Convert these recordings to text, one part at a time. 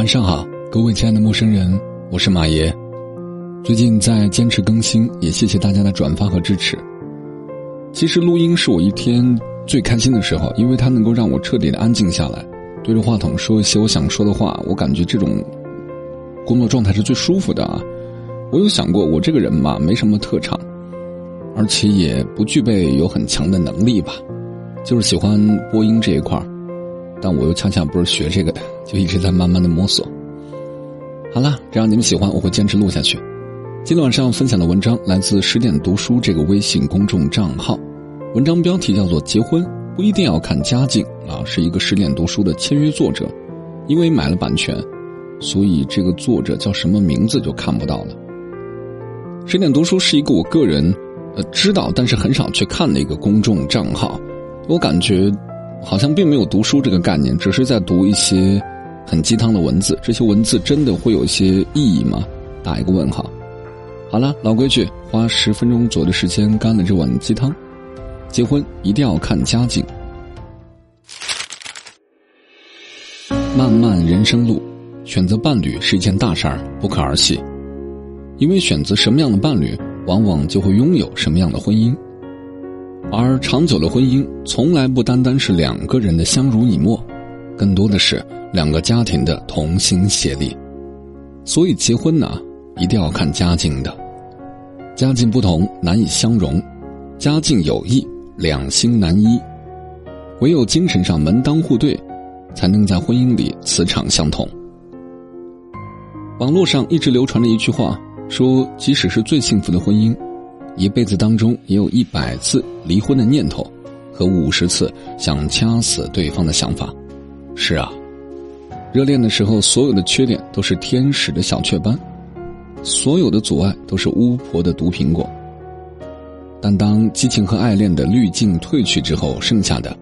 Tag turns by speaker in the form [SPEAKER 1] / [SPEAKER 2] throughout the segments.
[SPEAKER 1] 晚上好，各位亲爱的陌生人，我是马爷。最近在坚持更新，也谢谢大家的转发和支持。其实录音是我一天最开心的时候，因为它能够让我彻底的安静下来，对着话筒说一些我想说的话。我感觉这种工作状态是最舒服的啊。我有想过，我这个人嘛，没什么特长，而且也不具备有很强的能力吧，就是喜欢播音这一块儿但我又恰恰不是学这个的，就一直在慢慢的摸索。好了，只要你们喜欢，我会坚持录下去。今天晚上分享的文章来自十点读书这个微信公众账号，文章标题叫做《结婚不一定要看家境》啊，是一个十点读书的签约作者，因为买了版权，所以这个作者叫什么名字就看不到了。十点读书是一个我个人呃知道但是很少去看的一个公众账号，我感觉。好像并没有读书这个概念，只是在读一些很鸡汤的文字。这些文字真的会有一些意义吗？打一个问号。好了，老规矩，花十分钟左右的时间干了这碗鸡汤。结婚一定要看家境。漫漫人生路，选择伴侣是一件大事儿，不可儿戏。因为选择什么样的伴侣，往往就会拥有什么样的婚姻。而长久的婚姻从来不单单是两个人的相濡以沫，更多的是两个家庭的同心协力。所以结婚呢，一定要看家境的。家境不同难以相容，家境有异两心难依。唯有精神上门当户对，才能在婚姻里磁场相同。网络上一直流传着一句话，说即使是最幸福的婚姻。一辈子当中也有一百次离婚的念头，和五十次想掐死对方的想法。是啊，热恋的时候，所有的缺点都是天使的小雀斑，所有的阻碍都是巫婆的毒苹果。但当激情和爱恋的滤镜褪去之后，剩下的，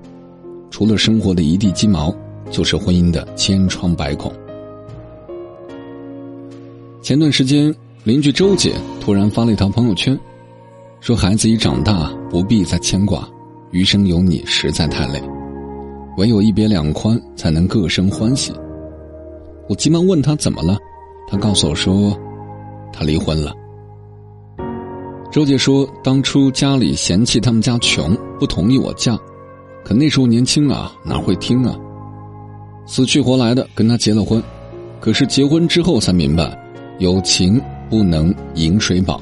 [SPEAKER 1] 除了生活的一地鸡毛，就是婚姻的千疮百孔。前段时间，邻居周姐突然发了一条朋友圈。说孩子已长大，不必再牵挂，余生有你实在太累，唯有一别两宽，才能各生欢喜。我急忙问他怎么了，他告诉我说，他离婚了。周姐说，当初家里嫌弃他们家穷，不同意我嫁，可那时候年轻啊，哪会听啊？死去活来的跟他结了婚，可是结婚之后才明白，有情不能饮水饱。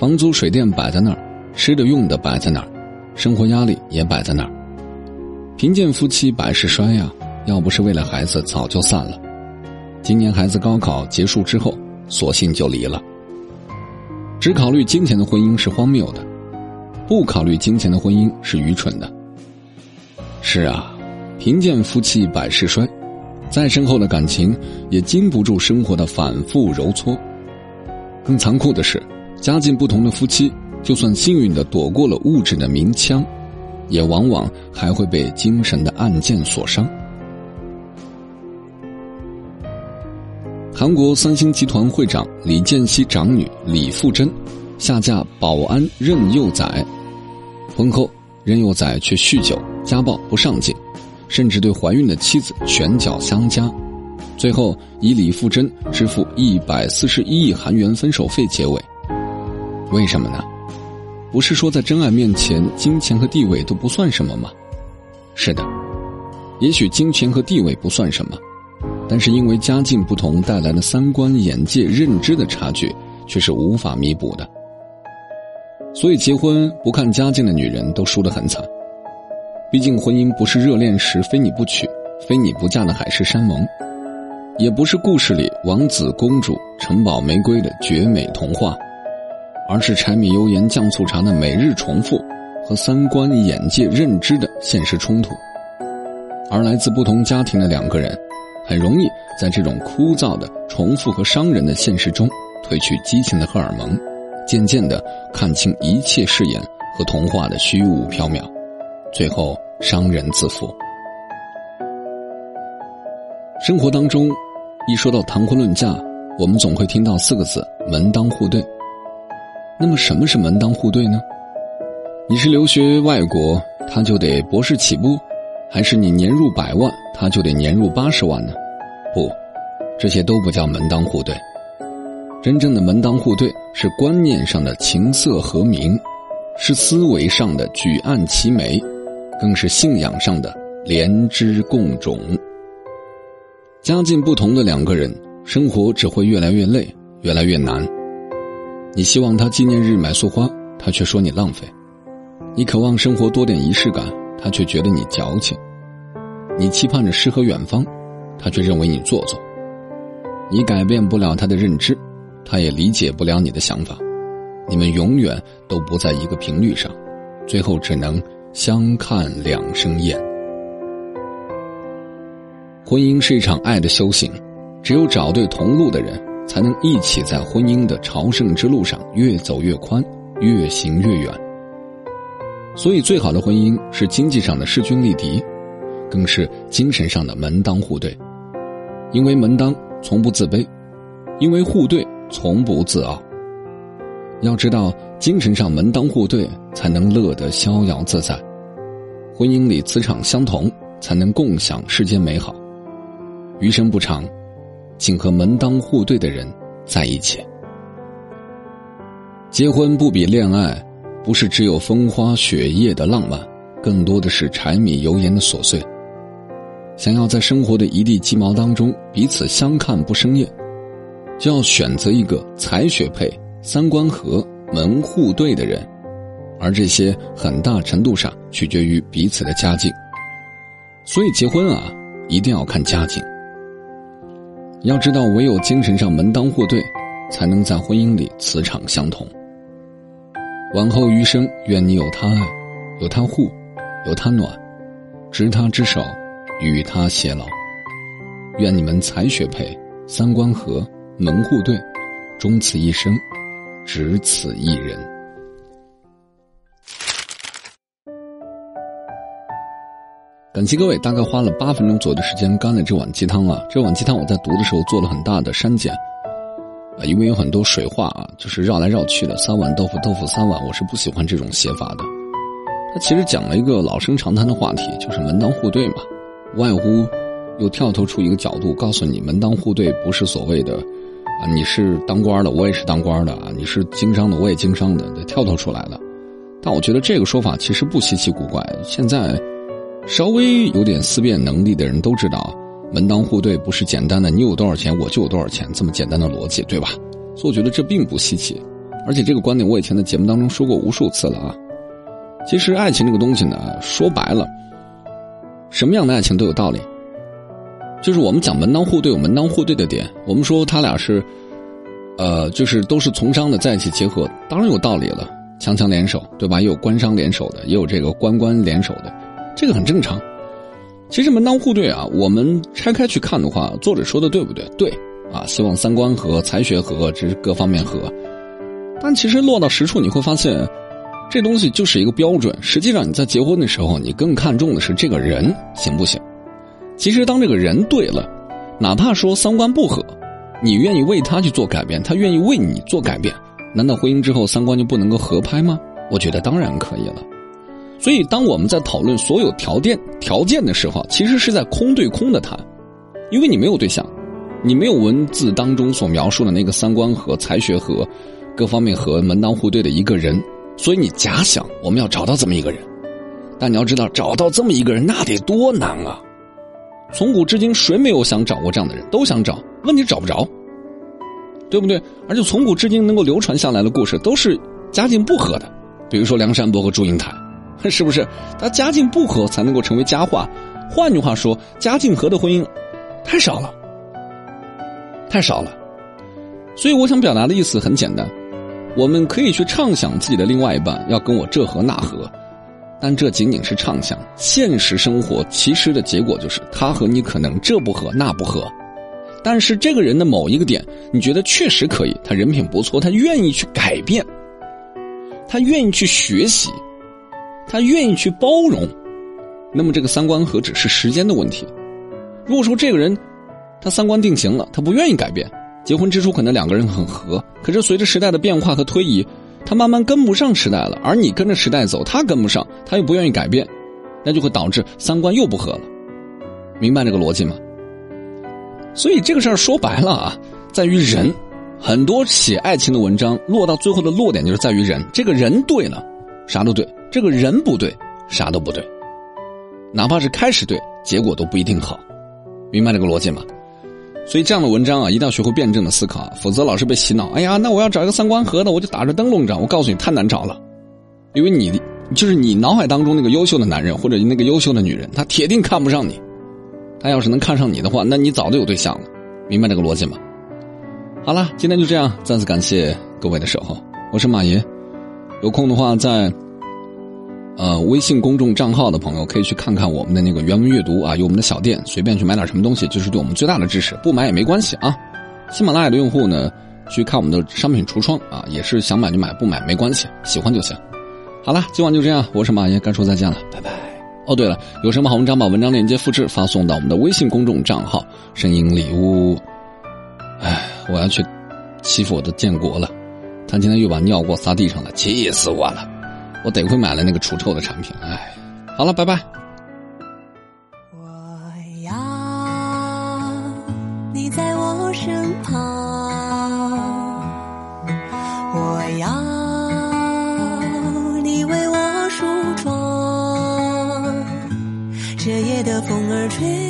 [SPEAKER 1] 房租水电摆在那儿，吃的用的摆在那儿，生活压力也摆在那儿。贫贱夫妻百事衰呀，要不是为了孩子，早就散了。今年孩子高考结束之后，索性就离了。只考虑金钱的婚姻是荒谬的，不考虑金钱的婚姻是愚蠢的。是啊，贫贱夫妻百事衰，再深厚的感情也经不住生活的反复揉搓。更残酷的是。家境不同的夫妻，就算幸运的躲过了物质的明枪，也往往还会被精神的暗箭所伤。韩国三星集团会长李健熙长女李富珍，下嫁保安任佑宰，婚后任佑宰却酗酒、家暴、不上进，甚至对怀孕的妻子拳脚相加，最后以李富珍支付一百四十一亿韩元分手费结尾。为什么呢？不是说在真爱面前，金钱和地位都不算什么吗？是的，也许金钱和地位不算什么，但是因为家境不同带来的三观、眼界、认知的差距，却是无法弥补的。所以，结婚不看家境的女人都输得很惨。毕竟，婚姻不是热恋时非你不娶、非你不嫁的海誓山盟，也不是故事里王子公主、城堡玫瑰的绝美童话。而是柴米油盐酱醋茶的每日重复，和三观、眼界、认知的现实冲突。而来自不同家庭的两个人，很容易在这种枯燥的重复和伤人的现实中，褪去激情的荷尔蒙，渐渐的看清一切誓言和童话的虚无缥缈，最后伤人自负。生活当中，一说到谈婚论嫁，我们总会听到四个字：门当户对。那么什么是门当户对呢？你是留学外国，他就得博士起步，还是你年入百万，他就得年入八十万呢？不，这些都不叫门当户对。真正的门当户对是观念上的琴瑟和鸣，是思维上的举案齐眉，更是信仰上的莲枝共种。家境不同的两个人，生活只会越来越累，越来越难。你希望他纪念日买束花，他却说你浪费；你渴望生活多点仪式感，他却觉得你矫情；你期盼着诗和远方，他却认为你做作。你改变不了他的认知。他也理解不了你的想法，你们永远都不在一个频率上，最后只能相看两生厌。婚姻是一场爱的修行，只有找对同路的人，才能一起在婚姻的朝圣之路上越走越宽，越行越远。所以，最好的婚姻是经济上的势均力敌，更是精神上的门当户对，因为门当从不自卑，因为户对。从不自傲。要知道，精神上门当户对，才能乐得逍遥自在；婚姻里磁场相同，才能共享世间美好。余生不长，请和门当户对的人在一起。结婚不比恋爱，不是只有风花雪月的浪漫，更多的是柴米油盐的琐碎。想要在生活的一地鸡毛当中彼此相看不生厌。就要选择一个才学配、三观合、门户对的人，而这些很大程度上取决于彼此的家境。所以结婚啊，一定要看家境。要知道，唯有精神上门当户对，才能在婚姻里磁场相同。往后余生，愿你有他爱，有他护，有他暖，执他之手，与他偕老。愿你们才学配、三观合。门户对，终此一生，只此一人。感谢各位，大概花了八分钟左右的时间干了这碗鸡汤啊！这碗鸡汤我在读的时候做了很大的删减，啊，因为有很多水话啊，就是绕来绕去的。三碗豆腐，豆腐三碗，我是不喜欢这种写法的。他其实讲了一个老生常谈的话题，就是门当户对嘛，无外乎又跳脱出一个角度，告诉你门当户对不是所谓的。啊，你是当官的，我也是当官的啊！你是经商的，我也经商的，跳脱出来了。但我觉得这个说法其实不稀奇古怪。现在稍微有点思辨能力的人都知道，门当户对不是简单的你有多少钱我就有多少钱这么简单的逻辑，对吧？所以我觉得这并不稀奇。而且这个观点我以前在节目当中说过无数次了啊。其实爱情这个东西呢，说白了，什么样的爱情都有道理。就是我们讲门当户对有门当户对的点，我们说他俩是，呃，就是都是从商的在一起结合，当然有道理了，强强联手，对吧？也有官商联手的，也有这个官官联手的，这个很正常。其实门当户对啊，我们拆开去看的话，作者说的对不对？对啊，希望三观合、才学合，这是各方面合。但其实落到实处，你会发现，这东西就是一个标准。实际上你在结婚的时候，你更看重的是这个人行不行。其实，当这个人对了，哪怕说三观不合，你愿意为他去做改变，他愿意为你做改变，难道婚姻之后三观就不能够合拍吗？我觉得当然可以了。所以，当我们在讨论所有条件条件的时候，其实是在空对空的谈，因为你没有对象，你没有文字当中所描述的那个三观和才学和各方面和门当户对的一个人，所以你假想我们要找到这么一个人，但你要知道，找到这么一个人那得多难啊！从古至今，谁没有想找过这样的人？都想找，问题找不着，对不对？而且从古至今能够流传下来的故事，都是家境不和的，比如说梁山伯和祝英台，是不是？他家境不和才能够成为佳话。换句话说，家境和的婚姻太少了，太少了。所以我想表达的意思很简单：我们可以去畅想自己的另外一半要跟我这和那和。但这仅仅是畅想，现实生活其实的结果就是他和你可能这不合那不合，但是这个人的某一个点，你觉得确实可以，他人品不错，他愿意去改变，他愿意去学习，他愿意去包容，那么这个三观何止是时间的问题。如果说这个人他三观定型了，他不愿意改变，结婚之初可能两个人很合，可是随着时代的变化和推移。他慢慢跟不上时代了，而你跟着时代走，他跟不上，他又不愿意改变，那就会导致三观又不合了。明白这个逻辑吗？所以这个事儿说白了啊，在于人。很多写爱情的文章落到最后的落点就是在于人，这个人对了，啥都对；这个人不对，啥都不对。哪怕是开始对，结果都不一定好，明白这个逻辑吗？所以这样的文章啊，一定要学会辩证的思考，否则老是被洗脑。哎呀，那我要找一个三观合的，我就打着灯笼找。我告诉你，太难找了，因为你就是你脑海当中那个优秀的男人或者那个优秀的女人，他铁定看不上你。他要是能看上你的话，那你早就有对象了，明白这个逻辑吗？好了，今天就这样，再次感谢各位的守候，我是马爷。有空的话，在呃微信公众账号的朋友可以去看看我们的那个原文阅读啊，有我们的小店，随便去买点什么东西，就是对我们最大的支持。不买也没关系啊。喜马拉雅的用户呢，去看我们的商品橱窗啊，也是想买就买，不买没关系，喜欢就行。好了，今晚就这样，我是马爷，该说再见了，拜拜。哦，对了，有什么好文章，把文章链接复制发送到我们的微信公众账号“声音礼物”。哎。我要去欺负我的建国了，他今天又把尿给我撒地上了，气死我了！我得亏买了那个除臭的产品，唉，好了，拜拜。
[SPEAKER 2] 我要你在我身旁，我要你为我梳妆，这夜的风儿，吹